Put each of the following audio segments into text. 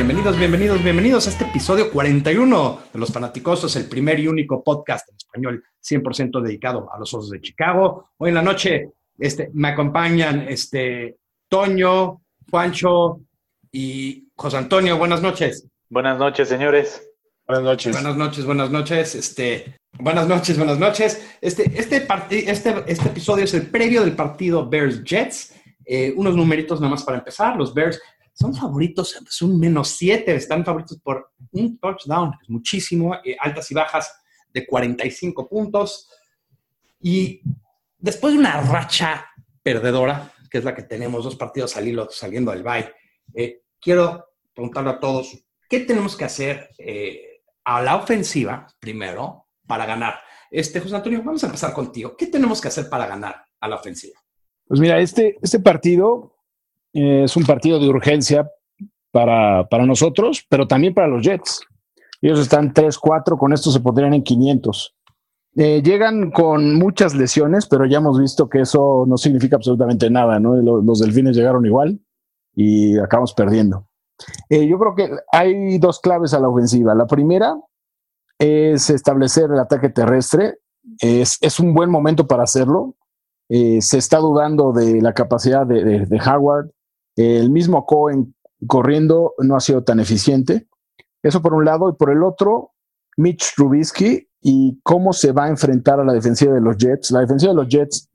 Bienvenidos, bienvenidos, bienvenidos a este episodio 41 de Los Fanaticosos, el primer y único podcast en español 100% dedicado a los osos de Chicago. Hoy en la noche este, me acompañan este, Toño, Juancho y José Antonio. Buenas noches. Buenas noches, señores. Buenas noches. Buenas noches, buenas noches. Este, buenas noches, buenas noches. Este, este, este, este episodio es el previo del partido Bears-Jets. Eh, unos numeritos nada más para empezar. Los Bears son favoritos, es un menos 7, están favoritos por un touchdown, es muchísimo, eh, altas y bajas de 45 puntos. Y después de una racha perdedora, que es la que tenemos, dos partidos saliendo, saliendo del bye, eh, quiero preguntarle a todos, ¿qué tenemos que hacer eh, a la ofensiva primero para ganar? Este, José Antonio, vamos a empezar contigo. ¿Qué tenemos que hacer para ganar a la ofensiva? Pues mira, este, este partido es un partido de urgencia para, nosotros, pero también para los Jets. Ellos están 3-4, con esto se pondrían en 500. Eh, llegan con muchas lesiones, pero ya hemos visto que eso no significa absolutamente nada. Los, delfines llegaron igual y acabamos perdiendo. Eh, yo creo que hay dos claves a la ofensiva. La primera es establecer el ataque terrestre. Es, un buen momento para hacerlo. Eh, se está dudando de la capacidad de, de Howard. El mismo Cohen corriendo no ha sido tan eficiente. Eso por un lado. Y por el otro, Mitch Trubisky y cómo se va a enfrentar a la defensiva de los Jets. La defensiva de los Jets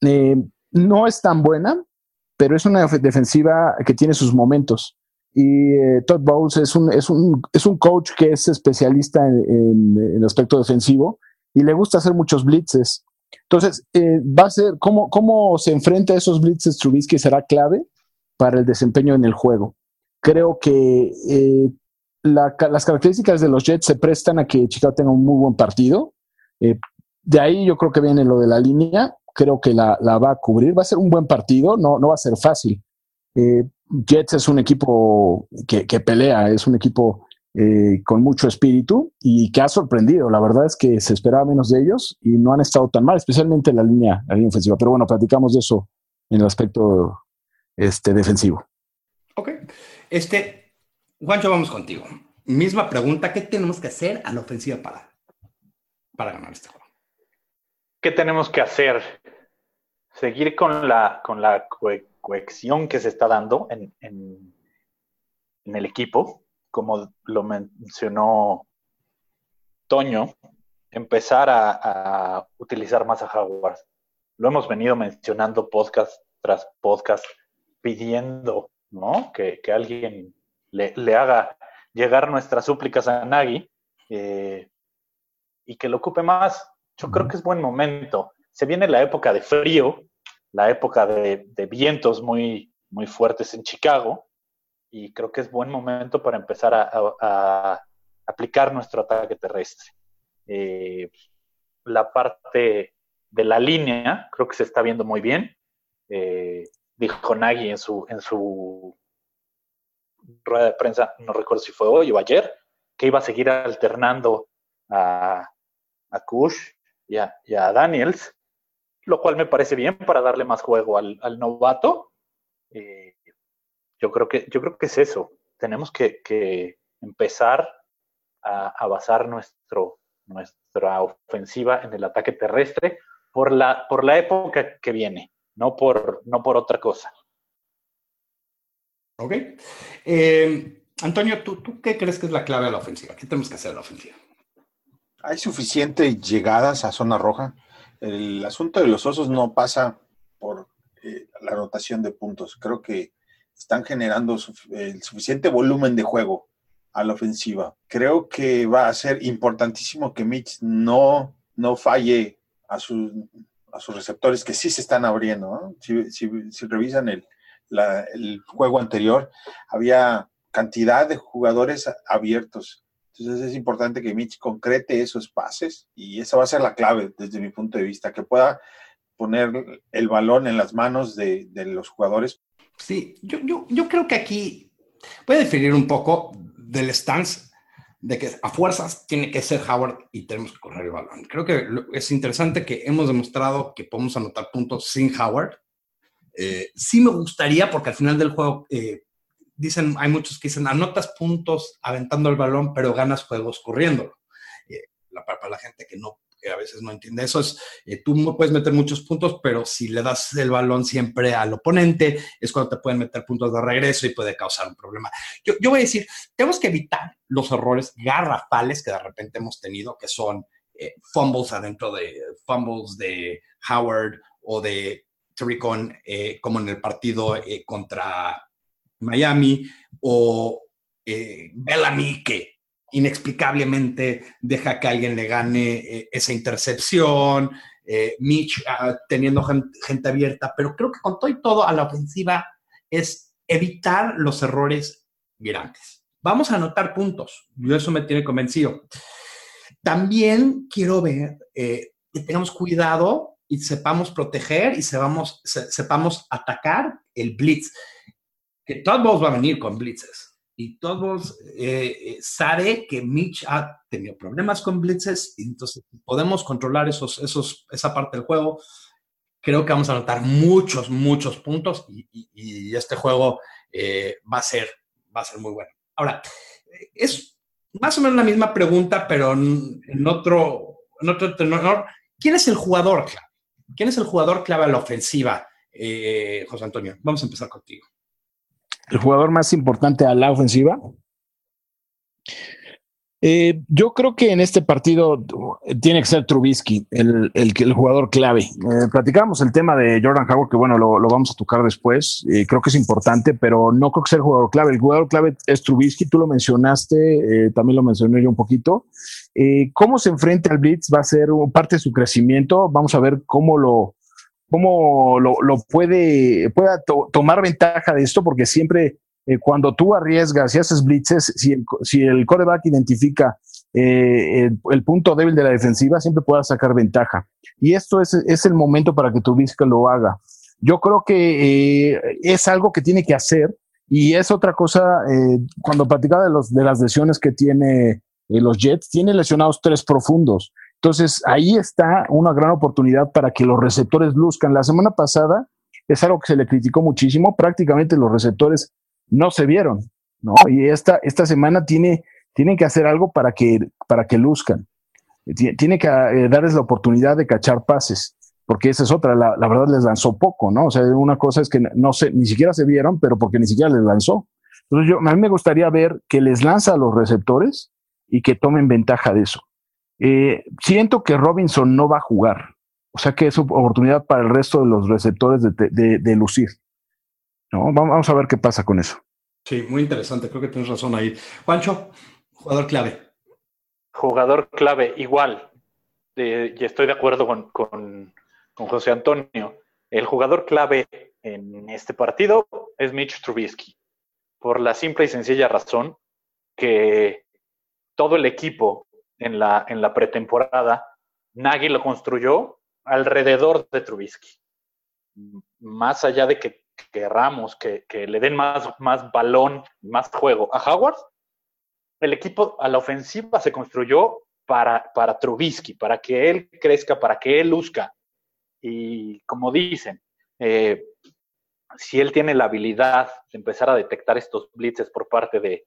eh, no es tan buena, pero es una defensiva que tiene sus momentos. Y eh, Todd Bowles es un, es, un, es un coach que es especialista en, el aspecto defensivo y le gusta hacer muchos blitzes. Entonces, eh, va a ser cómo, cómo se enfrenta a esos blitzes Trubisky será clave para el desempeño en el juego. Creo que eh, las características de los Jets se prestan a que Chicago tenga un muy buen partido. De ahí yo creo que viene lo de la línea. Creo que la, va a cubrir. Va a ser un buen partido, no, no va a ser fácil. Eh, Jets es un equipo que, pelea, es un equipo con mucho espíritu y que ha sorprendido. La verdad es que se esperaba menos de ellos y no han estado tan mal, especialmente la línea, la línea ofensiva. Pero bueno, platicamos de eso en el aspecto este, defensivo. Ok. Este, Juancho, vamos contigo. Misma pregunta, ¿qué tenemos que hacer a la ofensiva para, para ganar este juego? ¿Qué tenemos que hacer? Seguir con la, con la cohesión que se está dando en, en, el equipo, como lo mencionó Toño, empezar a, utilizar más a Howard. Lo hemos venido mencionando podcast tras podcast pidiendo ¿no? que, alguien le, haga llegar nuestras súplicas a Nagui eh, y que lo ocupe más. Yo creo que es buen momento. Se viene la época de frío, la época de, vientos muy, muy fuertes en Chicago, y creo que es buen momento para empezar a, aplicar nuestro ataque terrestre. Eh, la parte de la línea creo que se está viendo muy bien. Eh, dijo Nagy en su, en su rueda de prensa, no recuerdo si fue hoy o ayer, que iba a seguir alternando a, a Kush y a, Daniels, lo cual me parece bien para darle más juego al, novato. Eh, yo, creo que, yo creo que es eso. Tenemos que, empezar a, basar nuestro, nuestra ofensiva en el ataque terrestre por la, por la época que viene no por, no por otra cosa. Ok. Eh, Antonio, ¿tú, ¿tú qué crees que es la clave de la ofensiva? ¿Qué tenemos que hacer en la ofensiva? Hay suficientes llegadas a zona roja. El asunto de los osos no pasa por eh, la rotación de puntos. Creo que están generando el suficiente volumen de juego a la ofensiva. Creo que va a ser importantísimo que Mitch no, no falle a a sus receptores que sí se están abriendo. Si, revisan el, juego anterior, había cantidad de jugadores abiertos. Entonces es importante que Mitch concrete esos pases y esa va a ser la clave desde mi punto de vista, que pueda poner el balón en las manos de, los jugadores. Sí, yo, yo, yo creo que aquí voy a definir un poco del stance de que a fuerzas tiene que ser Howard y tenemos que correr el balón. Creo que es interesante que hemos demostrado que podemos anotar puntos sin Howard. Eh, sí me gustaría, porque al final del juego eh, dicen, hay muchos que dicen, anotas puntos aventando el balón, pero ganas juegos corriéndolo. Eh, para la gente que no a veces no entiende eso, es eh, tú puedes meter muchos puntos, pero si le das el balón siempre al oponente, es cuando te pueden meter puntos de regreso y puede causar un problema. Yo, yo voy a decir, tenemos que evitar los errores garrafales que de repente hemos tenido, que son eh, fumbles adentro de fumbles de Howard o de Tricon, eh, como en el partido contra Miami, o Bellamy, que inexplicablemente deja que alguien le gane eh, esa intercepción, eh, Mitch ah, teniendo gente, abierta, pero creo que con todo y todo a la ofensiva es evitar los errores grandes. Vamos a anotar puntos, yo eso me tiene convencido. También quiero ver eh, que tengamos cuidado y sepamos proteger y sepamos atacar el blitz. Que todos va a venir con blitzes y todos eh, eh, sabe que Mitch ha tenido problemas con blitzes, entonces podemos controlar esos, esos, esa parte del juego. Creo que vamos a anotar muchos, muchos puntos y, este juego eh, va, a ser, va a ser muy bueno. Ahora, es más o menos la misma pregunta, pero en, otro, en otro tenor. ¿Quién es el jugador clave? ¿Quién es el jugador clave a la ofensiva, José Antonio? Vamos a empezar contigo el jugador más importante a la ofensiva. Eh, yo creo que en este partido tiene que ser Trubisky, el, el, jugador clave. Eh, platicamos el tema de Jordan Howard, que bueno, lo, vamos a tocar después. Eh, creo que es importante, pero no creo que sea el jugador clave. El jugador clave es Trubisky, tú lo mencionaste, también lo mencioné yo un poquito. cómo se enfrenta al Blitz va a ser parte de su crecimiento. Vamos a ver cómo lo, cómo lo, puede pueda tomar ventaja de esto, porque siempre eh, cuando tú arriesgas y haces blitzes, si el, si el coreback identifica eh, el, punto débil de la defensiva, siempre pueda sacar ventaja. Y esto es, es el momento para que tu Vizca lo haga. Yo creo que eh, es algo que tiene que hacer y es otra cosa, cuando platicaba de, los, de las lesiones que tiene los Jets, tiene lesionados tres profundos. Entonces, ahí está una gran oportunidad para que los receptores luzcan. La semana pasada es algo que se le criticó muchísimo, prácticamente los receptores no se vieron, ¿no? Y esta, esta semana tiene, tienen que hacer algo para que, para que luzcan. Tiene que eh, darles la oportunidad de cachar pases, porque esa es otra, la, la, verdad les lanzó poco, ¿no? O sea, una cosa es que no se, ni siquiera se vieron, pero porque ni siquiera les lanzó. Entonces yo, a mí me gustaría ver que les lanza a los receptores y que tomen ventaja de eso. Eh, siento que Robinson no va a jugar. O sea que es oportunidad para el resto de los receptores de, lucir. ¿no? Vamos a ver qué pasa con eso. Sí, muy interesante. Creo que tienes razón ahí. Juancho, jugador clave. Jugador clave, igual. y estoy de acuerdo con, con, con José Antonio. El jugador clave en este partido es Mitch Trubisky. Por la simple y sencilla razón que todo el equipo en la, en la pretemporada, Nagy lo construyó alrededor de Trubisky. Más allá de que querramos que, que, le den más, más balón, más juego a Howard, el equipo a la ofensiva se construyó para, para Trubisky, para que él crezca, para que él luzca. Y como dicen, eh, si él tiene la habilidad de empezar a detectar estos blitzes por parte de,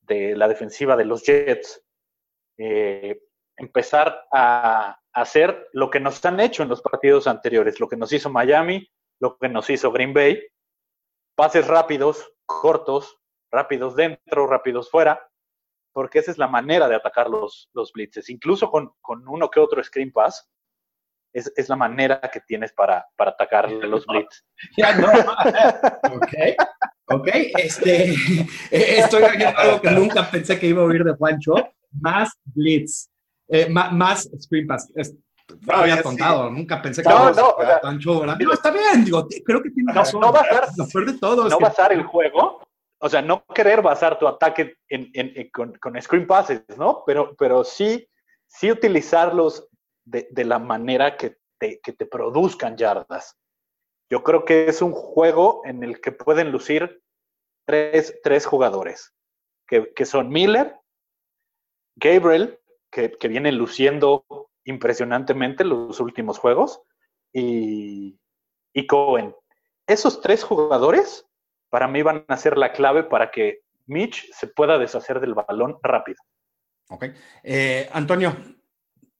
de la defensiva de los Jets, eh, empezar a hacer lo que nos han hecho en los partidos anteriores, lo que nos hizo Miami, lo que nos hizo Green Bay, pases rápidos, cortos, rápidos dentro, rápidos fuera, porque esa es la manera de atacar los, los blitzes. Incluso con, con uno que otro screen pass, es, es, la manera que tienes para, para atacar los blitz. Ya no. ok, ok. Este, estoy oyendo algo que nunca pensé que iba a oír de Juancho más blitz, eh, más, más screen pass. no había contado, nunca pensé que no, no, tan No, está bien, digo, creo que tiene razón. No, basar, de todo no basar el juego, o sea, no querer basar tu ataque en, en, con, con, screen passes, ¿no? Pero, pero sí, sí utilizarlos de, de la manera que te, que te produzcan yardas. Yo creo que es un juego en el que pueden lucir tres, tres jugadores, que, que, son Miller, Gabriel, que, que viene luciendo impresionantemente los últimos juegos, y, y Cohen. Esos tres jugadores para mí van a ser la clave para que Mitch se pueda deshacer del balón rápido. Ok. Eh, Antonio,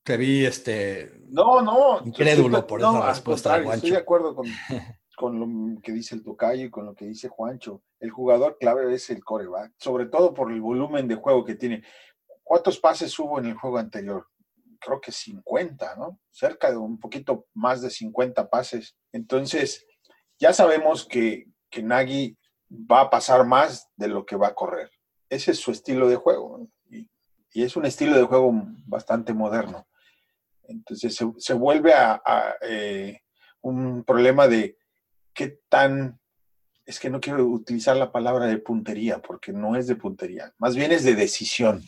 te vi este. No, no. Incrédulo por esa respuesta. Estoy de acuerdo con, con, lo que dice el Tocayo y con lo que dice Juancho. El jugador clave es el coreback, sobre todo por el volumen de juego que tiene. ¿Cuántos pases hubo en el juego anterior? Creo que 50, ¿no? Cerca de un poquito más de 50 pases. Entonces, ya sabemos que, que Nagy va a pasar más de lo que va a correr. Ese es su estilo de juego. Y, y, es un estilo de juego bastante moderno. Entonces se, vuelve a, eh, un problema de qué tan, es que no quiero utilizar la palabra de puntería, porque no es de puntería, más bien es de decisión.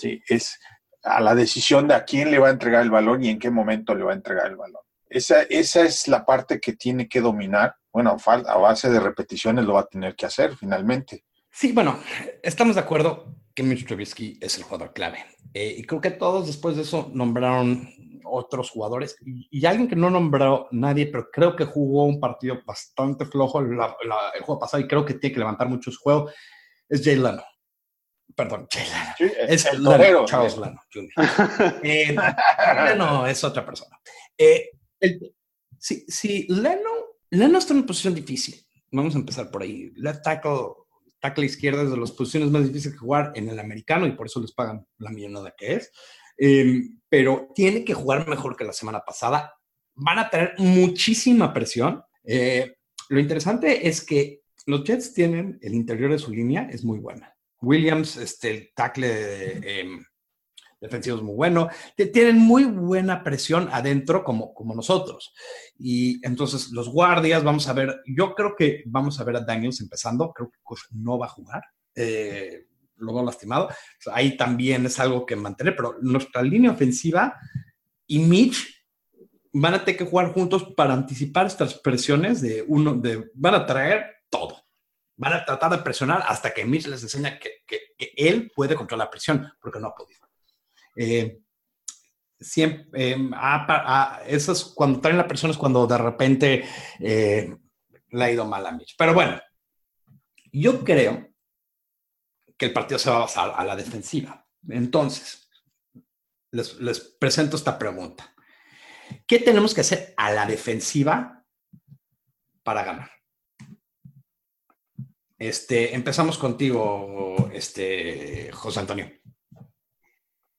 Sí, es a la decisión de a quién le va a entregar el balón y en qué momento le va a entregar el balón. Esa, esa es la parte que tiene que dominar. Bueno, a base de repeticiones lo va a tener que hacer finalmente. Sí, bueno, estamos de acuerdo que Mitch Trubisky es el jugador clave. Eh, y creo que todos después de eso nombraron otros jugadores y, alguien que no nombró nadie, pero creo que jugó un partido bastante flojo el juego pasado y creo que tiene que levantar mucho su juego, es Jay Leno. Perdón, Jay Leno. es el Leno, Charles Leno Jr. Eh, Leno es otra persona. Eh, si, si Leno, Leno está en una posición difícil, vamos a empezar por ahí. Left tackle tackle izquierda es de las posiciones más difíciles que jugar en el americano y por eso les pagan la millonada que es. Em, pero tiene que jugar mejor que la semana pasada. Van a tener muchísima presión. Eh, lo interesante es que los Jets tienen el interior de su línea, es muy buena. Williams, este, el tackle em, defensivo es muy bueno, tienen muy buena presión adentro como, como nosotros. Y entonces los guardias, vamos a ver, yo creo que vamos a ver a Daniels empezando, creo que no va a jugar, eh, lo veo lastimado, ahí también es algo que mantener, pero nuestra línea ofensiva y Mitch van a tener que jugar juntos para anticipar estas presiones de uno, de, van a traer todo. Van a tratar de presionar hasta que Mitch les enseña que, él puede controlar la presión, porque no ha podido. Eh, siempre, eh, eso es cuando traen la persona, es cuando de repente eh, le ha ido mal a Mitch. Pero bueno, yo creo que el partido se va a basar a la defensiva. Entonces, les presento esta pregunta. ¿Qué tenemos que hacer a la defensiva para ganar? Este, empezamos contigo, este, José Antonio.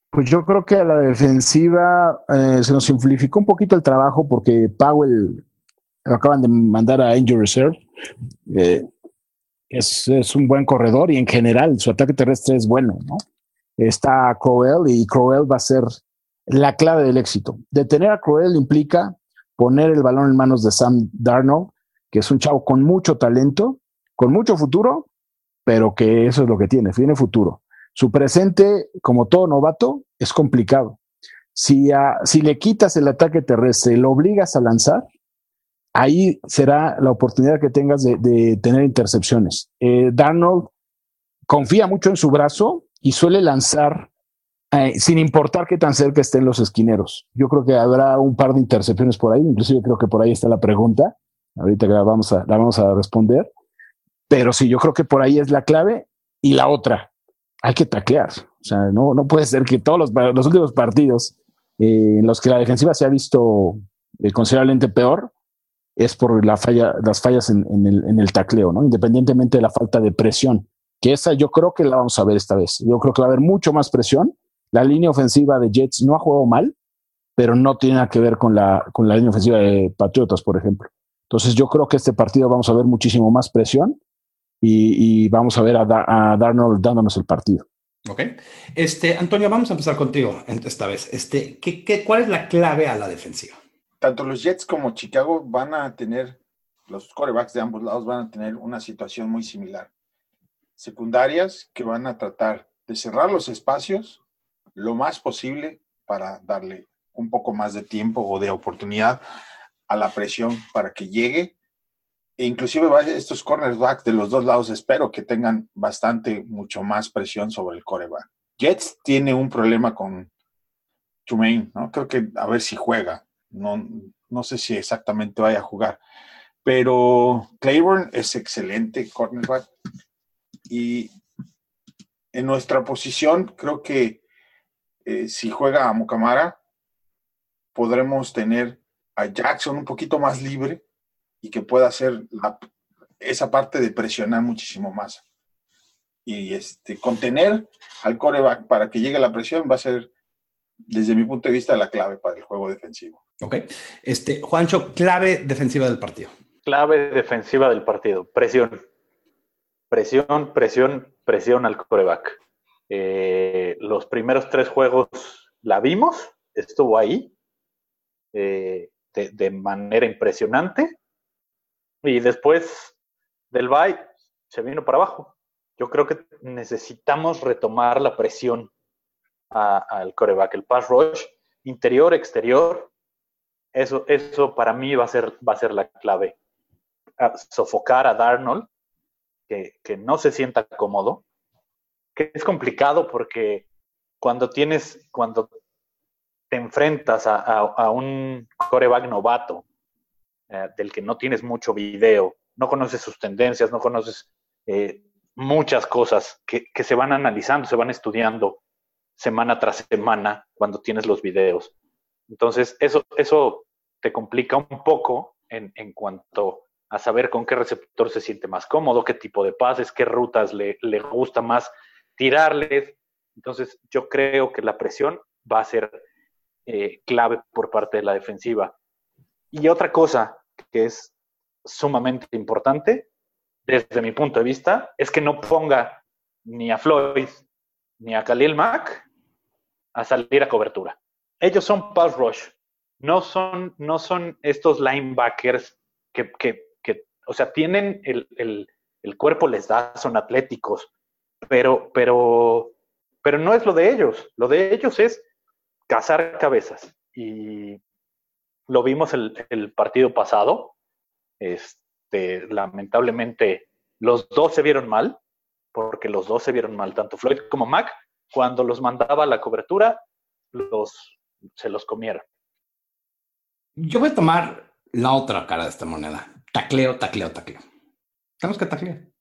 Pues yo creo que a la defensiva eh, se nos simplificó un poquito el trabajo porque Powell lo acaban de mandar a Angel Reserve. Eh, es, es, un buen corredor y en general su ataque terrestre es bueno, ¿no? Está Crowell y Crowell va a ser la clave del éxito. Detener a Crowell implica poner el balón en manos de Sam Darnold, que es un chavo con mucho talento, con mucho futuro, pero que eso es lo que tiene, tiene futuro. Su presente, como todo novato, es complicado. Si, si le quitas el ataque terrestre lo obligas a lanzar, ahí será la oportunidad que tengas de, tener intercepciones. Eh, Darnold confía mucho en su brazo y suele lanzar eh, sin importar qué tan cerca estén los esquineros. Yo creo que habrá un par de intercepciones por ahí, inclusive creo que por ahí está la pregunta. Ahorita la vamos a, la vamos a responder. Pero sí, yo creo que por ahí es la clave. Y la otra, hay que taclear. O sea, no, no puede ser que todos los, los últimos partidos eh, en los que la defensiva se ha visto eh, considerablemente peor es por las fallas en, el, en, el, tacleo, ¿no? Independientemente de la falta de presión, que esa yo creo que la vamos a ver esta vez. Yo creo que va a haber mucho más presión. La línea ofensiva de Jets no ha jugado mal, pero no tiene nada que ver con la, con la línea ofensiva de Patriotas, por ejemplo. Entonces yo creo que este partido vamos a ver muchísimo más presión y, vamos a ver a, Darnold dándonos el partido. Ok. Este, Antonio, vamos a empezar contigo esta vez. Este, ¿qué, qué, cuál es la clave a la defensiva? Tanto los Jets como Chicago van a tener, los corebacks de ambos lados van a tener una situación muy similar. Secundarias que van a tratar de cerrar los espacios lo más posible para darle un poco más de tiempo o de oportunidad a la presión para que llegue inclusive estos cornerbacks de los dos lados espero que tengan bastante, mucho más presión sobre el coreback. Jets tiene un problema con Trumaine, ¿no? Creo que a ver si juega. No, no sé si exactamente vaya a jugar. Pero Claiborne es excelente cornerback. Y en nuestra posición, creo que eh, si juega a Mucamara, podremos tener a Jackson un poquito más libre y que pueda hacer esa parte de presionar muchísimo más. Y este, contener al coreback para que llegue la presión va a ser, desde mi punto de vista, la clave para el juego defensivo. Ok. Este, Juancho, clave defensiva del partido. Clave defensiva del partido. Presión. Presión, presión, presión al coreback. Eh, los primeros tres juegos la vimos, estuvo ahí eh, de, manera impresionante. Y después del bye se vino para abajo. Yo creo que necesitamos retomar la presión al coreback, el pass rush, interior, exterior. Eso, eso para mí va a ser, va a ser la clave. sofocar a Darnold, que, que no se sienta cómodo, que es complicado porque cuando tienes, cuando te enfrentas a, un coreback novato, eh, del que no tienes mucho video, no conoces sus tendencias, no conoces eh, muchas cosas que, se van analizando, se van estudiando semana tras semana cuando tienes los videos. Entonces, eso, eso te complica un poco en, en cuanto a saber con qué receptor se siente más cómodo, qué tipo de pases, qué rutas le, le gusta más tirarles. Entonces, yo creo que la presión va a ser eh, clave por parte de la defensiva. Y otra cosa que es sumamente importante, desde mi punto de vista, es que no ponga ni a Floyd ni a Khalil Mack a salir a cobertura. Ellos son pass rush, no son, no son estos linebackers que, que, o sea, tienen el, el, el cuerpo les da, son atléticos, pero, pero, pero no es lo de ellos. Lo de ellos es cazar cabezas. Y lo vimos el, partido pasado. Este, lamentablemente, los dos se vieron mal, porque los dos se vieron mal, tanto Floyd como Mac, cuando los mandaba a la cobertura, los, se los comieron. Yo voy a tomar la otra cara de esta moneda. Tacleo, tacleo, tacleo. Tenemos que taclear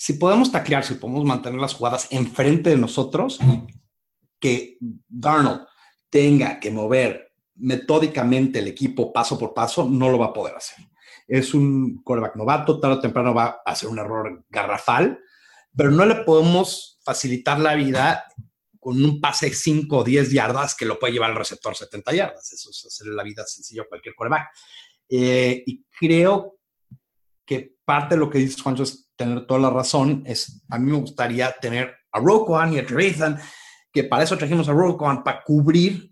si podemos taclear, si podemos mantener las jugadas enfrente de nosotros, que Darnold tenga que mover metódicamente el equipo paso por paso, no lo va a poder hacer. Es un quarterback novato, tarde o temprano va a hacer un error garrafal, pero no le podemos facilitar la vida con un pase 5 o 10 yardas que lo puede llevar al receptor 70 yardas. Eso es hacer la vida sencilla a cualquier quarterback. Eh, y creo que parte de lo que dices, Juancho, es tener toda la razón. Es, a mí me gustaría tener a Roquan y a Trevathan, que para eso trajimos a Roquan, para cubrir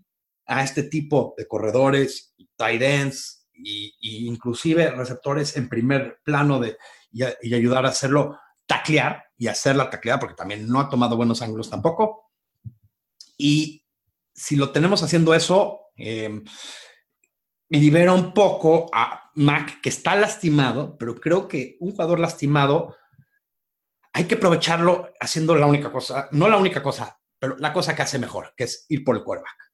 a este tipo de corredores, tight ends y, inclusive receptores en primer plano de, y, ayudar a hacerlo taclear y hacer la tacleada, porque también no ha tomado buenos ángulos tampoco. Y si lo tenemos haciendo eso, eh, libera un poco a Mac, que está lastimado, pero creo que un jugador lastimado hay que aprovecharlo haciendo la única cosa, no la única cosa, pero la cosa que hace mejor, que es ir por el quarterback.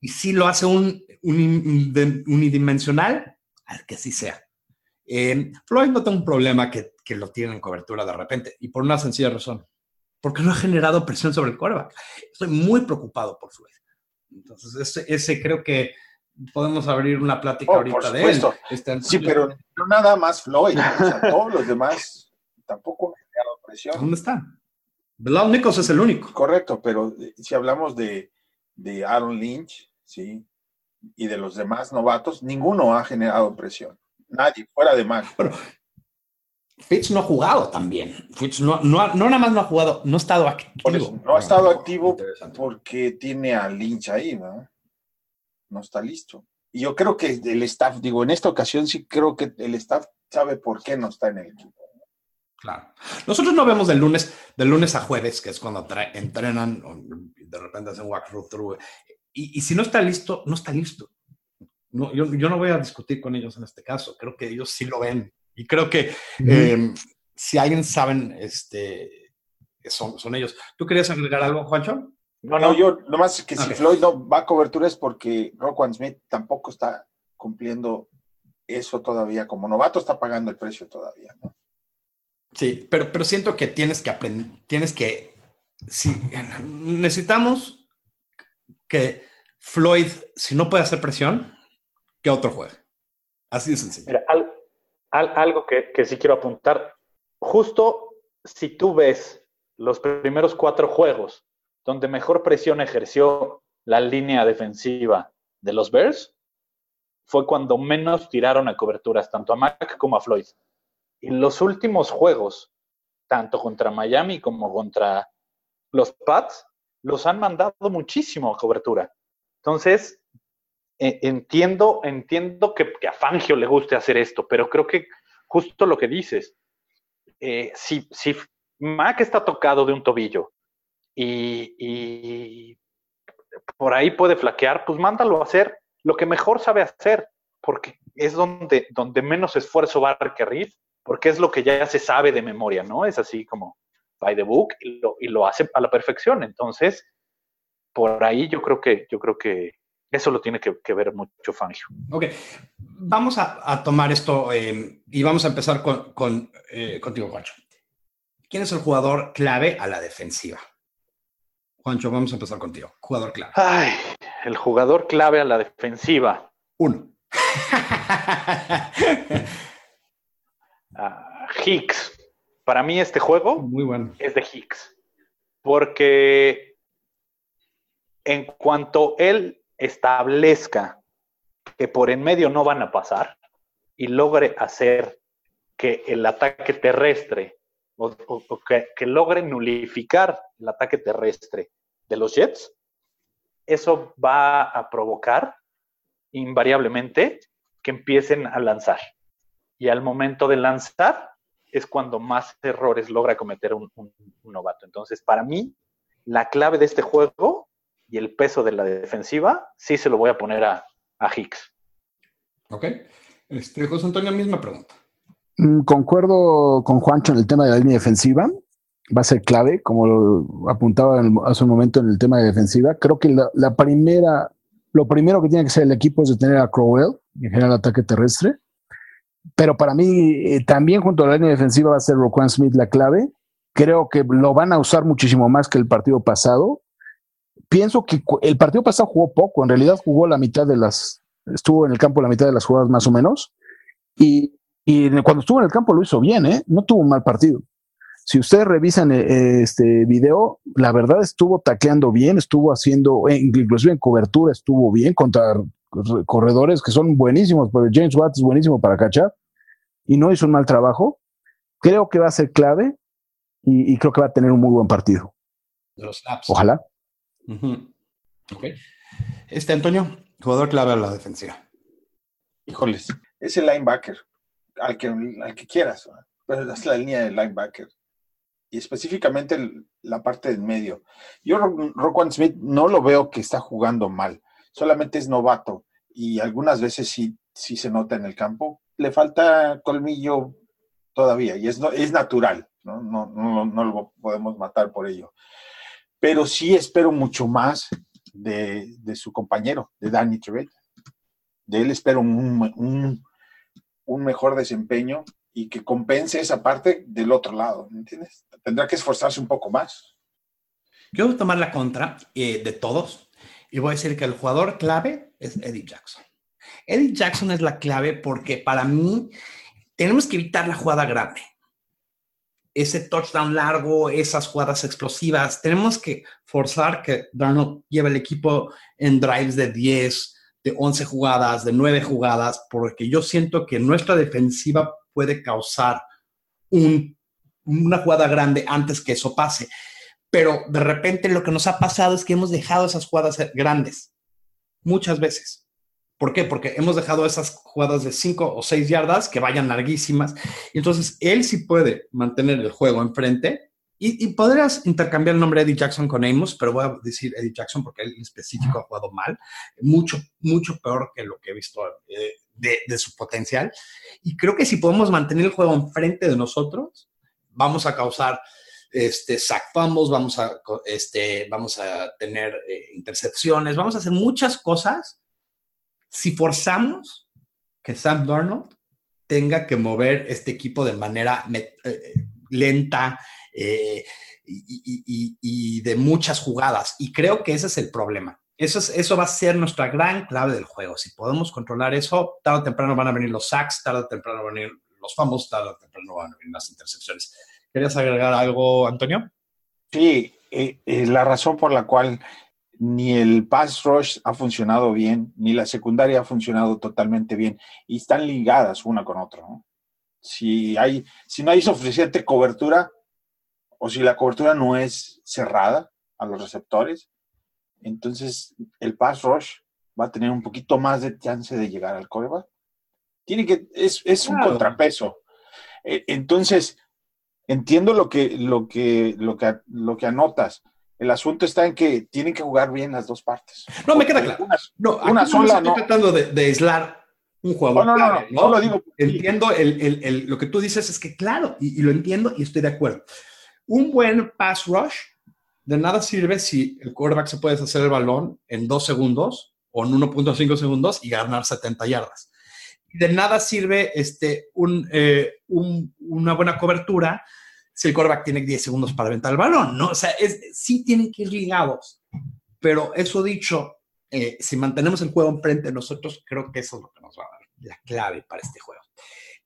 Y si lo hace un, unidimensional, al que sí sea. Eh, Floyd no tengo un problema que, que, lo tiene en cobertura de repente, y por una sencilla razón, porque no ha generado presión sobre el quarterback. Estoy muy preocupado por Floyd. Entonces, ese, ese creo que podemos abrir una plática oh, ahorita de él. sí, pero no nada más Floyd, todos los demás tampoco han generado presión. ¿Dónde están? Belal Nichols es el único. Correcto, pero eh, si hablamos de, de Aaron Lynch, sí, y de los demás novatos, ninguno ha generado presión. Nadie, fuera de Mac. Pero Fitz no ha jugado también. Fitz no, no, no, nada más no ha jugado, no ha estado activo. no ha estado activo porque tiene a Lynch ahí, ¿no? no está listo. Y yo creo que el staff, digo, en esta ocasión sí creo que el staff sabe por qué no está en el equipo. Claro. Nosotros no vemos del lunes, del lunes a jueves, que es cuando entrenan, de repente hacen walkthrough. Y, y si no está listo, no está listo. No, yo, yo, no voy a discutir con ellos en este caso. Creo que ellos sí lo ven Y creo que eh, si alguien saben, este, son, son ellos. ¿Tú querías agregar algo, Juancho? No, no, yo nomás que si Floyd no va a cobertura es porque Roquan Smith tampoco está cumpliendo eso todavía. Como novato está pagando el precio todavía, ¿no? Sí, pero, pero siento que tienes que aprender, tienes que, si necesitamos que Floyd, si no puede hacer presión, que otro juegue. Así de sencillo. Mira, algo que, que sí quiero apuntar. Justo si tú ves los primeros cuatro juegos donde mejor presión ejerció la línea defensiva de los Bears, fue cuando menos tiraron a coberturas, tanto a Mac como a Floyd. Y los últimos juegos, tanto contra Miami como contra los Pats, los han mandado muchísimo a cobertura. Entonces, e, entiendo, entiendo que, a Fangio le guste hacer esto, pero creo que justo lo que dices, eh, si, Mac está tocado de un tobillo y, por ahí puede flaquear, pues mándalo a hacer lo que mejor sabe hacer, porque es donde, donde menos esfuerzo va a requerir, porque es lo que ya se sabe de memoria, ¿no? Es así como by the book y lo, y lo hace a la perfección. Entonces, por ahí yo creo que, yo creo que eso lo tiene que, ver mucho Fangio. Ok, vamos a, tomar esto eh, y vamos a empezar con, eh, contigo, Juancho. ¿Quién es el jugador clave a la defensiva? Juancho, vamos a empezar contigo. Jugador clave. Ay, el jugador clave a la defensiva. Uno. Ah, Hicks. Para mí este juego Muy bueno. es de Hicks. Porque en cuanto él establezca que por en medio no van a pasar y logre hacer que el ataque terrestre o, que, que, logre nulificar el ataque terrestre de los Jets, eso va a provocar invariablemente que empiecen a lanzar. Y al momento de lanzar es cuando más errores logra cometer un, un novato. Entonces, para mí, la clave de este juego y el peso de la defensiva, sí se lo voy a poner a, a Hicks. Ok. Este, José Antonio, misma pregunta. Mm, concuerdo con Juancho en el tema de la línea defensiva. Va a ser clave, como lo apuntaba hace un momento en el tema de defensiva. Creo que la, primera, lo primero que tiene que ser el equipo es detener a Crowell en general ataque terrestre. Pero para mí, eh, también junto a la línea defensiva va a ser Roquan Smith la clave. Creo que lo van a usar muchísimo más que el partido pasado pienso que el partido pasado jugó poco, en realidad jugó la mitad de las, estuvo en el campo la mitad de las jugadas más o menos, y, cuando estuvo en el campo lo hizo bien, ¿eh? no tuvo un mal partido. Si ustedes revisan eh, este video, la verdad estuvo taqueando bien, estuvo haciendo, eh, inclusive en cobertura estuvo bien contra corredores que son buenísimos, pero James Watt es buenísimo para cachar y no hizo un mal trabajo. Creo que va a ser clave y, creo que va a tener un muy buen partido. Los snaps. Ojalá. Este Antonio, jugador clave a la defensiva. Híjoles, es el linebacker, al que, al que quieras, pero es la línea del linebacker. Y específicamente la parte del medio. Yo, Roquan Smith, no lo veo que está jugando mal, solamente es novato y algunas veces sí, sí se nota en el campo. Le falta colmillo todavía y es, es natural, ¿no? No, no, no lo podemos matar por ello pero sí espero mucho más de, su compañero, de Danny Trevet. De él espero un, mejor desempeño y que compense esa parte del otro lado, ¿me entiendes? Tendrá que esforzarse un poco más. Yo voy a tomar la contra eh, de todos y voy a decir que el jugador clave es Eddie Jackson. Eddie Jackson es la clave porque para mí tenemos que evitar la jugada grande ese touchdown largo, esas jugadas explosivas. Tenemos que forzar que Darnold lleve el equipo en drives de 10, de 11 jugadas, de 9 jugadas, porque yo siento que nuestra defensiva puede causar una jugada grande antes que eso pase. Pero de repente lo que nos ha pasado es que hemos dejado esas jugadas grandes muchas veces. ¿Por qué? Porque hemos dejado esas jugadas de 5 o 6 yardas que vayan larguísimas. Entonces él sí puede mantener el juego enfrente. Y, y, podrías intercambiar el nombre de Eddie Jackson con Amos, pero voy a decir Eddie Jackson porque él en específico ha jugado mal. Mucho, mucho peor que lo que he visto eh, de, de, su potencial. Y creo que si podemos mantener el juego enfrente de nosotros, vamos a causar este, fumbles, vamos a, este, vamos a tener eh, intercepciones, vamos a hacer muchas cosas si forzamos que Sam Darnold tenga que mover este equipo de manera eh, lenta eh, y, y, de muchas jugadas. Y creo que ese es el problema. Eso, es, eso va a ser nuestra gran clave del juego. Si podemos controlar eso, tarde o temprano van a venir los sacks, tarde o temprano van a venir los fumbles, tarde o temprano van a venir las intercepciones. ¿Querías agregar algo, Antonio? Sí, eh, eh, la razón por la cual ni el pass rush ha funcionado bien, ni la secundaria ha funcionado totalmente bien, y están ligadas una con otra. Si, hay, si no hay suficiente cobertura, o si la cobertura no es cerrada a los receptores, entonces el pass rush va a tener un poquito más de chance de llegar al coreback. Tiene que, es, es un contrapeso. E, entonces, entiendo lo que, lo que, lo que, lo que anotas. El asunto está en que tienen que jugar bien las dos partes. No, me queda claro. Una, no, una sola. No estoy tratando de, de, aislar un jugador. No, no, no, no, lo digo. Entiendo el, el, el, lo que tú dices, es que claro, y, y, lo entiendo y estoy de acuerdo. Un buen pass rush de nada sirve si el quarterback se puede hacer el balón en dos segundos o en 1.5 segundos y ganar 70 yardas. De nada sirve este, un, eh, un, una buena cobertura si el quarterback tiene 10 segundos para aventar el balón, ¿no? O sea, es, sí tienen que ir ligados. Pero eso dicho, eh, si mantenemos el juego enfrente de nosotros, creo que eso es lo que nos va a dar la clave para este juego.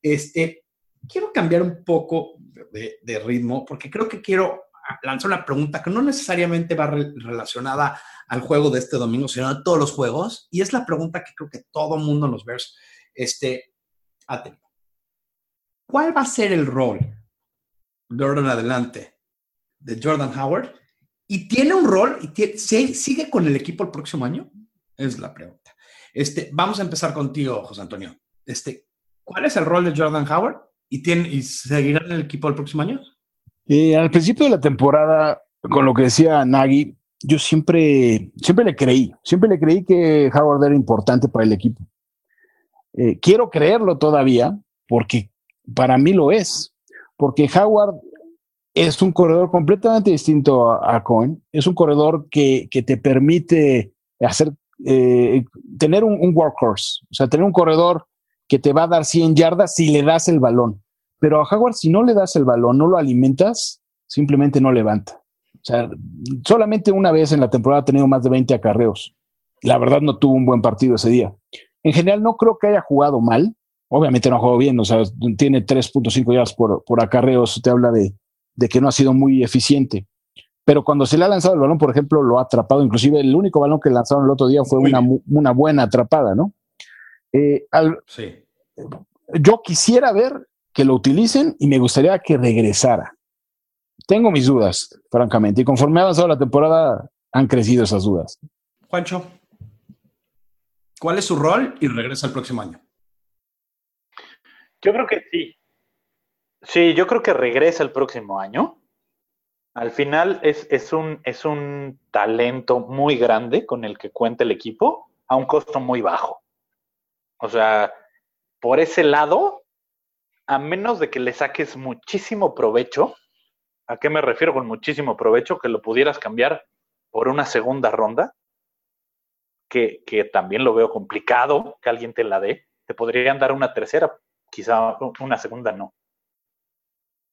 Este, quiero cambiar un poco de, ritmo porque creo que quiero lanzar una pregunta que no necesariamente va relacionada al juego de este domingo, sino a todos los juegos. Y es la pregunta que creo que todo mundo en los Bears este, ha tenido. ¿Cuál va a ser el rol de en adelante de Jordan Howard? ¿Y tiene un rol y sigue con el equipo el próximo año? Es la pregunta. Este, vamos a empezar contigo, José Antonio. Este, ¿Cuál es el rol de Jordan Howard? ¿Y, tiene, y seguirá en el equipo el próximo año? Eh, al principio de la temporada, con lo que decía Nagy, yo siempre, siempre le creí, siempre le creí que Howard era importante para el equipo. Eh, quiero creerlo todavía, porque para mí lo es, porque Howard es un corredor completamente distinto a, Cohen, es un corredor que, te permite eh, tener un, un workhorse, o sea, tener un corredor que te va a dar 100 yardas si le das el balón. Pero a Jaguar, si no le das el balón, no lo alimentas, simplemente no levanta. O sea, solamente una vez en la temporada ha tenido más de 20 acarreos. La verdad no tuvo un buen partido ese día. En general no creo que haya jugado mal. Obviamente no ha jugado bien, o sea, tiene 3.5 yardas por, por acarreos, te habla de, de que no ha sido muy eficiente. Pero cuando se le ha lanzado el balón, por ejemplo, lo ha atrapado. Inclusive el único balón que lanzaron el otro día fue una, una, buena atrapada, ¿no? Eh, sí. Yo quisiera ver que lo utilicen y me gustaría que regresara. Tengo mis dudas, francamente, y conforme ha avanzado la temporada han crecido esas dudas. Juancho, ¿cuál es su rol y regresa el próximo año? Yo creo que sí. Sí, yo creo que regresa el próximo año. Al final es, es, un, es un talento muy grande con el que cuenta el equipo a un costo muy bajo. O sea, por ese lado, a menos de que le saques muchísimo provecho, ¿a qué me refiero con muchísimo provecho? Que lo pudieras cambiar por una segunda ronda, que, también lo veo complicado que alguien te la dé. Te podrían dar una tercera, quizá una segunda no.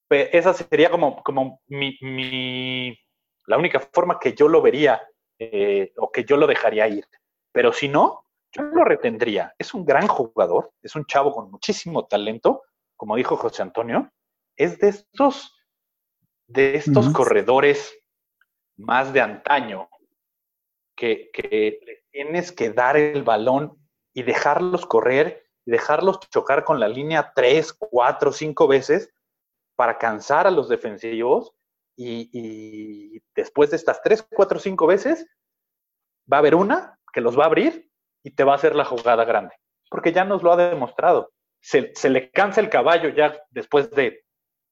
esa sería como, como mi, la única forma que yo lo vería eh, o que yo lo dejaría ir. Pero si no, yo lo retendría. Es un gran jugador, es un chavo con muchísimo talento como dijo José Antonio, es de estos, de estos corredores más de antaño, que, que tienes que dar el balón y dejarlos correr dejarlos chocar con la línea tres, cuatro, cinco veces para cansar a los defensivos y, después de estas tres, cuatro, cinco veces va a haber una que los va a abrir y te va a hacer la jugada grande, porque ya nos lo ha demostrado se, le cansa el caballo ya después de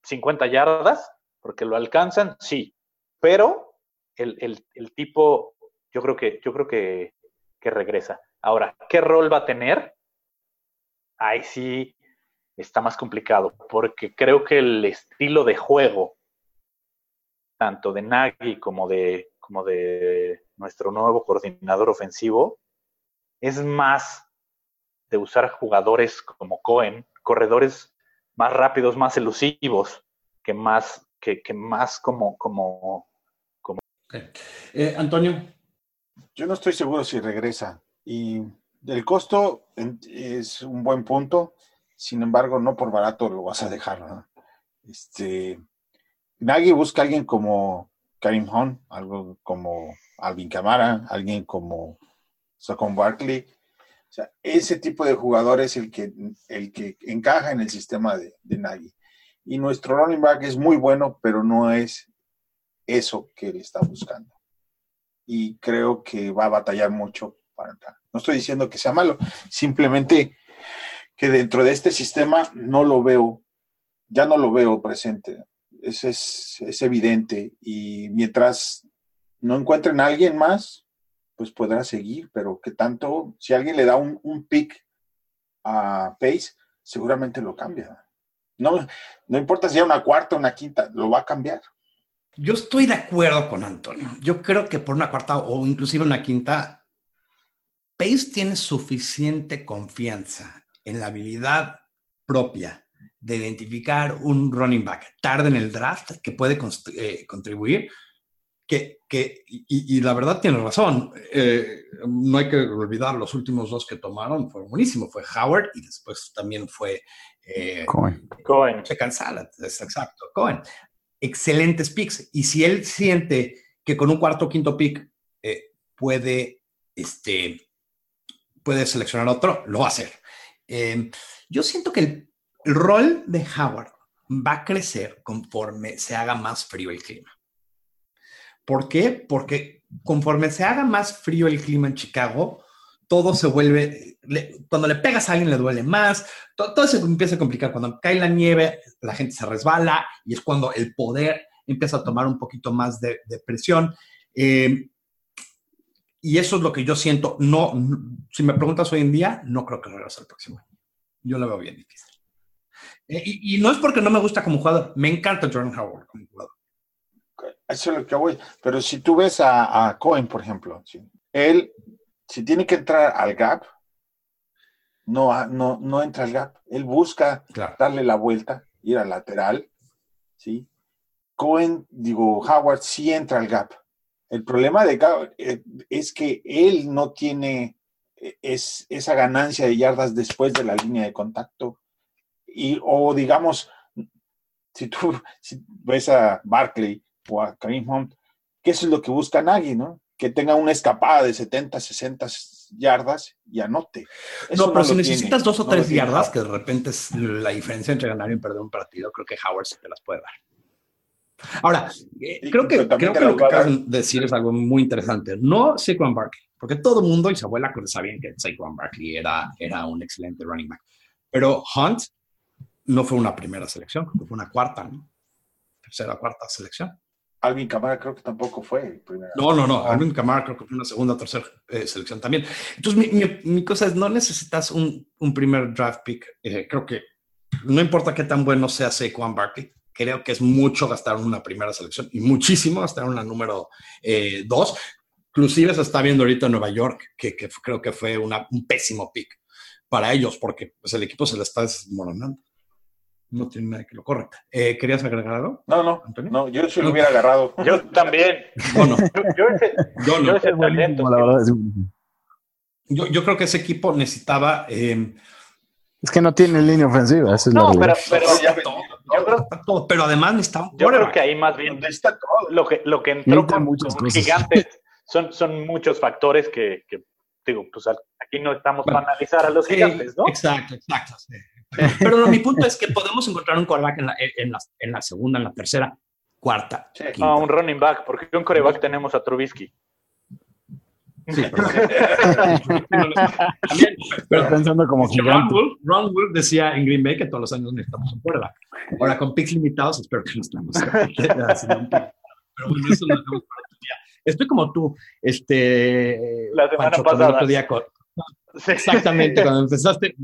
50 yardas, porque lo alcanzan, sí, pero el, tipo, yo creo que, yo creo que, regresa. Ahora, ¿qué rol va a tener? Ahí sí está más complicado, porque creo que el estilo de juego, tanto de Nagy como de, como de nuestro nuevo coordinador ofensivo, es más de usar jugadores como Cohen, corredores más rápidos, más elusivos, que más, que, más como, como, como. Eh, Antonio. Yo no estoy seguro si regresa. Y el costo es un buen punto. Sin embargo, no por barato lo vas a dejar. ¿no? Este, Nagy busca a alguien como Karim Hunt, algo como Alvin Camara, alguien como Sacon Barkley. O sea, ese tipo de jugador es el que, el que encaja en el sistema de, de Nagy. Y nuestro running back es muy bueno, pero no es eso que él está buscando. Y creo que va a batallar mucho No estoy diciendo que sea malo, simplemente que dentro de este sistema no lo veo, ya no lo veo presente. Es, es, evidente. Y mientras no encuentren a alguien más, pues podrá seguir, pero que tanto, si alguien le da un, un pick a Pace, seguramente lo cambia. No, no importa si sea una cuarta o una quinta, lo va a cambiar. Yo estoy de acuerdo con Antonio. Yo creo que por una cuarta o inclusive una quinta, Pace tiene suficiente confianza en la habilidad propia de identificar un running back tarde en el draft que puede eh, contribuir, que, que y, la verdad tiene razón, eh, no hay que olvidar los últimos dos que tomaron, fue buenísimo, fue Howard y después también fue eh, Cohen. Cohen. Se cancela, es exacto, Cohen. Excelentes picks. Y si él siente que con un cuarto o quinto pick puede, este, puede seleccionar otro, lo va a hacer. Em, yo siento que el, rol de Howard va a crecer conforme se haga más frío el clima. ¿Por qué? Porque conforme se haga más frío el clima en Chicago, todo se vuelve, cuando le pegas a alguien le duele más, todo, se empieza a complicar. Cuando cae la nieve, la gente se resbala y es cuando el poder empieza a tomar un poquito más de, presión. Em, y eso es lo que yo siento. No, si me preguntas hoy en día, no creo que regrese el próximo año. Yo lo veo bien difícil. Eh, y, no es porque no me gusta como jugador. Me encanta Jordan Howard como jugador. Eso es lo que voy. Pero si tú ves a, Cohen, por ejemplo, él, si tiene que entrar al gap, no, no, no entra al gap. Él busca darle la vuelta, ir al lateral. ¿sí? Cohen, digo, Howard sí entra al gap el problema de eh, es que él no tiene eh, es, esa ganancia de yardas después de la línea de contacto. Y, o digamos, si tú ves a Barkley o a Karim Hunt, que eso es lo que busca Nagy, ¿no? Que tenga una escapada de 70, 60 yardas y anote. no, pero si necesitas dos o tres yardas, que de repente es la diferencia entre ganar y perder un partido, creo que Howard se te las puede dar. Ahora, eh, creo que, creo que lo que acabas de decir es algo muy interesante. No Saquon Barkley, porque todo el mundo y su abuela sabían que Saquon Barkley era, era un excelente running back. Pero Hunt no fue una primera selección, fue una cuarta, ¿no? Tercera, cuarta selección. Alvin Kamara creo que tampoco fue primera. No, no, no. Alvin Kamara creo que fue una segunda o tercera eh, selección también. Entonces, mi, mi, cosa es, no necesitas un, un primer draft pick. Eh, creo que no importa qué tan bueno sea Saquon Barkley, creo que es mucho gastar en una primera selección y muchísimo gastar en una número eh, dos. Inclusive se está viendo ahorita en Nueva York, que, creo que fue una, un pésimo pick para ellos, porque pues, el equipo se le está desmoronando. No tiene nada que lo corra. Eh, ¿Querías agregar algo? No, no, no, yo sí lo hubiera agarrado. Yo también. Yo no. Yo, no. Yo, creo que ese equipo necesitaba... Eh, es que no tiene línea ofensiva. es no, pero, pero, pero además necesitaba Yo creo que ahí más bien está todo. lo que, lo que entró con, con gigantes son, son muchos factores que, que, digo, pues aquí no estamos para analizar a los gigantes, ¿no? Exacto, exacto. Pero mi punto es que podemos encontrar un coreback en la, en la, en la segunda, en la tercera, cuarta. Ah, un running back, porque un coreback tenemos a Trubisky. Sí, pero, pensando como Ron Wolf, Ron Wolf, decía en Green Bay que todos los años necesitamos un quarterback. Ahora, con picks limitados, espero que no estamos Pero bueno, eso lo dejamos para otro día. Estoy como tú, este. La semana pasada. Exactamente, cuando empezaste,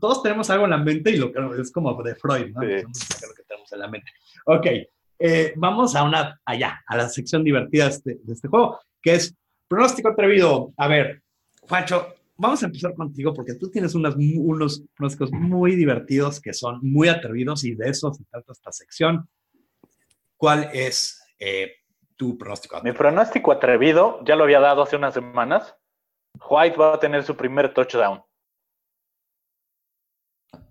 todos tenemos algo en la mente y lo que es como de Freud, ¿no? Sí. Lo que tenemos en la mente. Ok, eh, vamos a una, allá, a la sección divertida de este, de este juego, que es pronóstico atrevido. A ver, Juancho, vamos a empezar contigo porque tú tienes unas, unos pronósticos muy divertidos que son muy atrevidos y de eso se trata esta sección. ¿Cuál es eh, tu pronóstico? Mi pronóstico atrevido, ya lo había dado hace unas semanas. White va a tener su primer touchdown.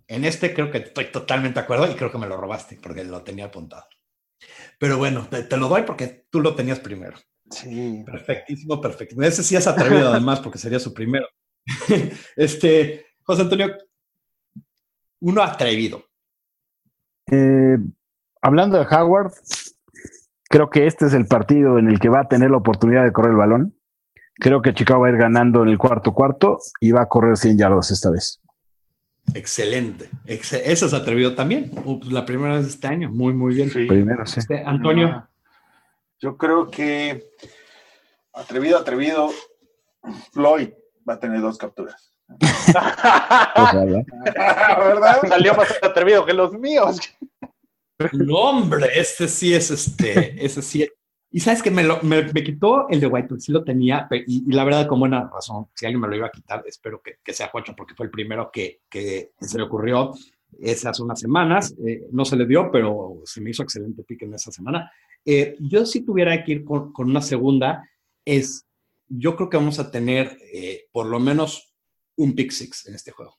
En este creo que estoy totalmente de acuerdo y creo que me lo robaste porque lo tenía apuntado. Pero bueno, te, te lo doy porque tú lo tenías primero. Sí. Perfectísimo, perfecto. Ese sí es atrevido además porque sería su primero. Este, José Antonio, uno atrevido. Eh, hablando de Howard, creo que este es el partido en el que va a tener la oportunidad de correr el balón. Creo que Chicago va a ir ganando en el cuarto cuarto y va a correr 100 yardas esta vez. Excelente. Ex- Eso es atrevido también. Uh, pues, La primera vez de este año. Muy, muy bien. Sí. Primero, sí. Este, Antonio, Yo creo que atrevido, atrevido, Floyd va a tener dos capturas. ¿Verdad? Salió más atrevido que los míos. no, hombre, este sí es este, ese sí. Y sabes que me, lo, me, me quitó el de White, porque sí lo tenía, y, y la verdad, con buena razón, si alguien me lo iba a quitar, espero que, que sea Juancho, porque fue el primero que, que se le ocurrió es hace unas semanas. Eh, no se le dio, pero se me hizo excelente pick en esa semana. Eh, yo si tuviera que ir con, con una segunda, es, yo creo que vamos a tener eh, por lo menos un pick six en este juego.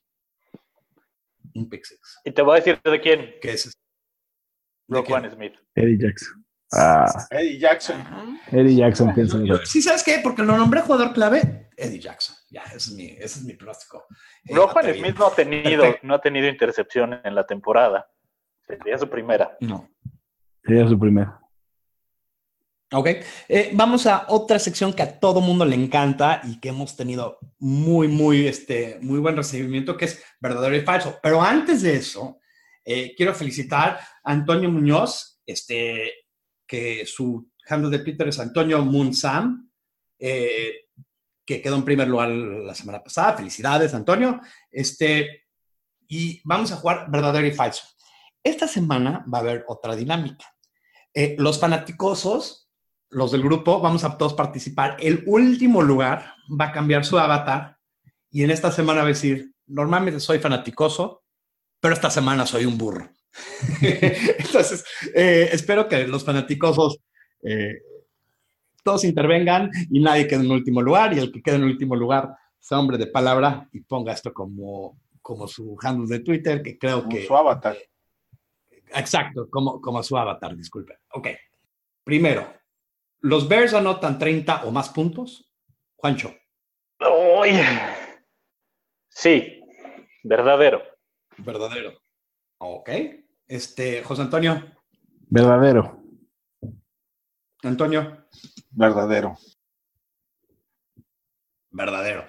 Un pick six. Y te voy a decir de quién. Que es... ¿de Roquan? Smith. Eddie Jackson. Ah, Eddie Jackson. Eddie Jackson piensa en Yo-. Sí, ¿sabes qué? Porque lo nombré jugador clave, Eddie Jackson. Ya, ese es mi, ese es mi pronóstico. Eh, Roquan atrevido. Smith no ha tenido, Perfecto. no ha tenido intercepción en la temporada. Sería su primera. No. Sería su primero. Ok. Eh, vamos a otra sección que a todo mundo le encanta y que hemos tenido muy, muy, este, muy buen recibimiento, que es verdadero y falso. Pero antes de eso, eh, quiero felicitar a Antonio Muñoz, este, que su handle de Twitter es Antonio Moonsam, eh, que quedó en primer lugar la semana pasada. Felicidades, Antonio. Este, y vamos a jugar verdadero y falso. Esta semana va a haber otra dinámica. Eh, los fanaticosos los del grupo, vamos a todos participar. El último lugar va a cambiar su avatar y en esta semana va a decir, normalmente soy fanaticoso, pero esta semana soy un burro. Entonces, eh, espero que los fanaticosos eh, todos intervengan y nadie quede en último lugar y el que quede en último lugar sea hombre de palabra y ponga esto como, como su handle de Twitter, que creo Como que... su avatar. Exacto, como, como su avatar, disculpe. Ok. Primero, ¿los Bears anotan 30 o más puntos? Juancho. Sí, verdadero. verdadero. Ok. Este, José Antonio, Verdadero. Antonio, Verdadero. verdadero.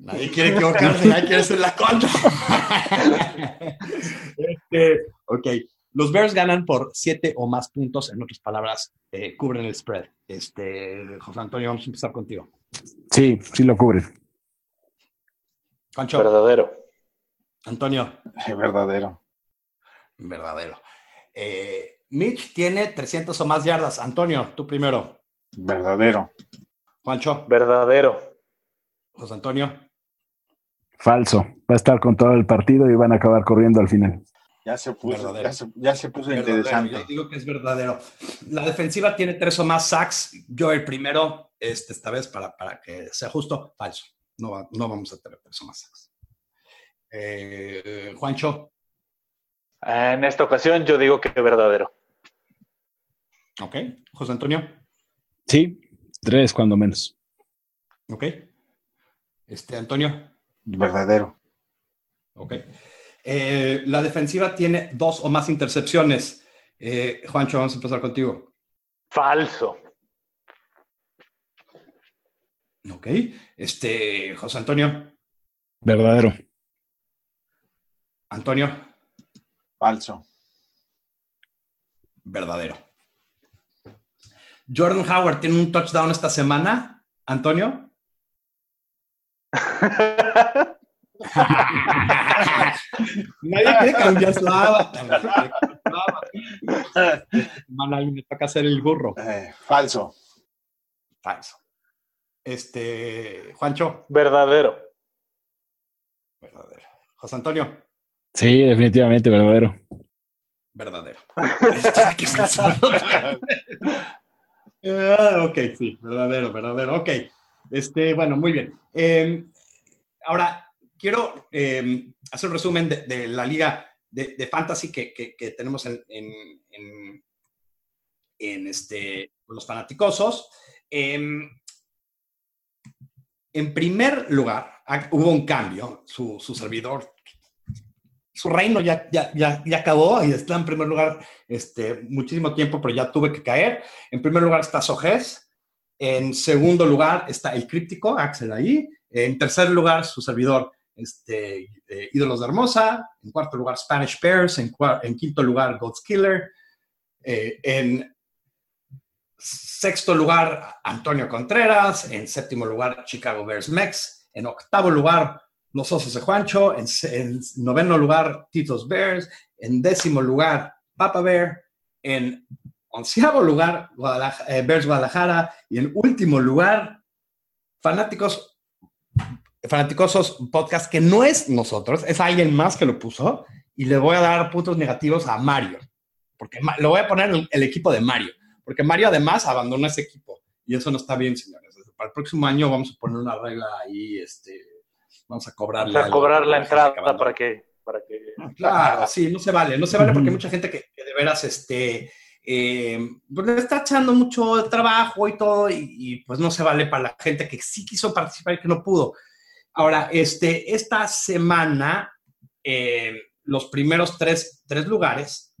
Nadie quiere equivocarse, nadie quiere ser la contra. Este, ok. Los Bears ganan por 7 o más puntos, en otras palabras, eh, cubren el spread. Este, José Antonio, vamos a empezar contigo. Sí, sí lo cubre. Juancho, Verdadero. Antonio, Verdadero. Verdadero. Eh, Mitch tiene 300 o más yardas. Antonio, tú primero. Verdadero. Juancho, Verdadero. José Antonio. Falso. Va a estar con todo el partido y van a acabar corriendo al final. Ya se puso, ya se, ya se puso interesante. Yo digo que es verdadero. La defensiva tiene tres o más sacks. Yo el primero, este, esta vez, para, para que sea justo, falso. No, no vamos a tener tres o más sacks. Eh, Juancho, En esta ocasión yo digo que verdadero. ok. José Antonio, Sí, tres cuando menos. ok. Este, Antonio, Verdadero. Ok. Eh, la defensiva tiene dos o más intercepciones. Eh, Juancho, vamos a empezar contigo. Falso. Ok. Este, José Antonio. Verdadero. Antonio, Falso. verdadero. Jordan Howard tiene un touchdown esta semana. Antonio, Nadie quiere cambiar su avatar. Manali, me toca hacer el burro. Eh, falso. Falso. Este, Juancho. Verdadero. Verdadero. José Antonio. Sí, definitivamente, verdadero. Verdadero. Ah, ok, sí, verdadero, verdadero. Ok. Este, bueno, muy bien. Eh, ahora, quiero eh, hacer un resumen de, la liga de, fantasy que, tenemos en, este, los fanaticosos. Eh, en primer lugar, hubo un cambio. Su, servidor su reino ya, ya, ya, acabó y está en primer lugar este, muchísimo tiempo, pero ya tuve que caer. En primer lugar está Sojes. En segundo lugar está el críptico, Axel ahí. En tercer lugar, su servidor, este, eh, Ídolos de Hermosa. En cuarto lugar, Spanish Bears. En, quinto lugar, God's Killer. Eh, en sexto lugar, Antonio Contreras. En séptimo lugar, Chicago Bears Mex. En octavo lugar, los Osos de Juancho, en, en, noveno lugar Titos Bears, en décimo lugar Papa Bear, en onceavo lugar eh, Bears Guadalajara y en último lugar Fanáticos, Fanaticosos Podcast, que no es nosotros, es alguien más que lo puso y le voy a dar puntos negativos a Mario, porque lo voy a poner en el equipo de Mario, porque Mario además abandonó ese equipo y eso no está bien, señores. Para el próximo año vamos a poner una regla ahí, este, vamos a cobrarle. a cobrar la entrada para que, para que. Claro, sí, no se vale, no se vale porque hay mucha gente que, que de veras, este, eh, le está echando mucho trabajo y todo, y, y, pues no se vale para la gente que sí quiso participar y que no pudo. Ahora, este, esta semana, eh, los primeros tres, tres lugares,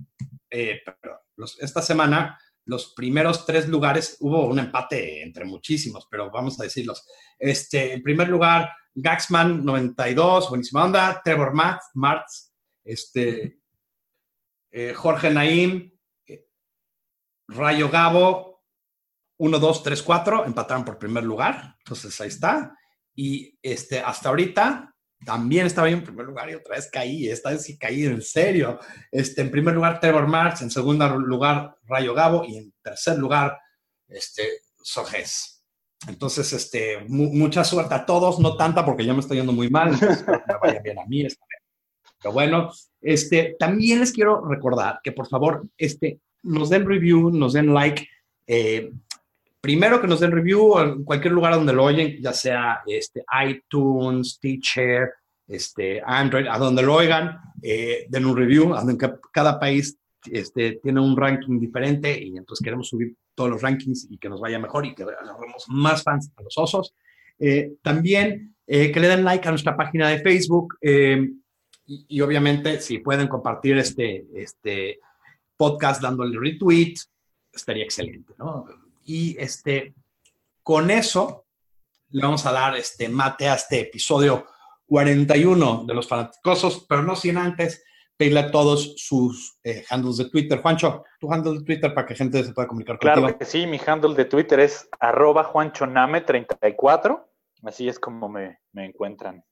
eh, perdón, esta semana, los primeros tres lugares, hubo un empate entre muchísimos, pero vamos a decirlos. Este, en primer lugar, Gaxman 92, buenísima onda. Trevor Martz, este, eh, Jorge Naim, Rayo Gabo, 1, 2, 3, 4, empataron por primer lugar. Entonces ahí está. Y este, hasta ahorita también estaba en primer lugar y otra vez caí. Esta vez sí caí en serio. Este, en primer lugar, Trevor Martz, en segundo lugar, Rayo Gabo y en tercer lugar, este, Sojes. Entonces, este, mu mucha suerte a todos, no tanta porque ya me estoy yendo muy mal, entonces vaya bien a mí esta vez. Pero bueno, este, también les quiero recordar que por favor, este, nos den review, nos den like. Eh, primero que nos den review en cualquier lugar donde lo oyen, ya sea este, iTunes, Teacher, este, Android, a donde lo oigan, eh, den un review, aunque cada país este, tiene un ranking diferente y entonces queremos subir todos los rankings y que nos vaya mejor y que agarremos más fans a los osos. Eh, también eh, que le den like a nuestra página de Facebook eh, y, obviamente si pueden compartir este, este podcast dándole retweet, estaría excelente, ¿no? Y este, con eso le vamos a dar este mate a este episodio 41 de los fanaticosos, pero no sin antes pedirle a todos sus eh, handles de Twitter. Juancho, tu handle de Twitter para que gente se pueda comunicar claro contigo. Claro que sí, mi handle de Twitter es arroba juanchoname34. Así es como me, me, encuentran.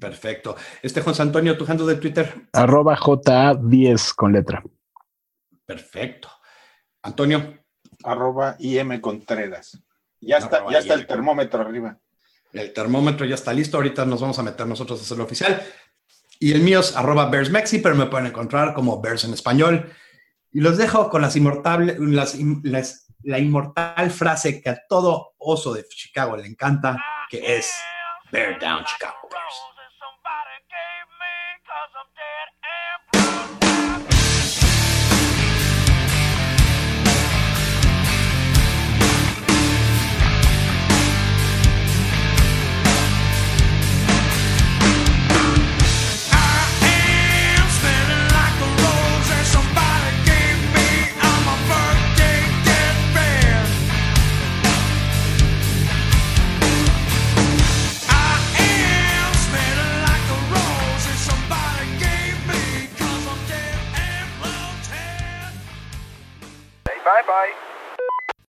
Perfecto. Este Juan Antonio, tu handle de Twitter. Arroba JA10 con letra. Perfecto. Antonio. Arroba IM Contreras. Ya está, ya está el termómetro arriba. El termómetro ya está listo. Ahorita nos vamos a meter nosotros a hacerlo oficial. Y el mío es arroba BearsMexi, pero me pueden encontrar como Bears en español. Y los dejo con las inmortables, las, las, la inmortal frase que a todo oso de Chicago le encanta, que es Bear Down Chicago Bears. Bye bye.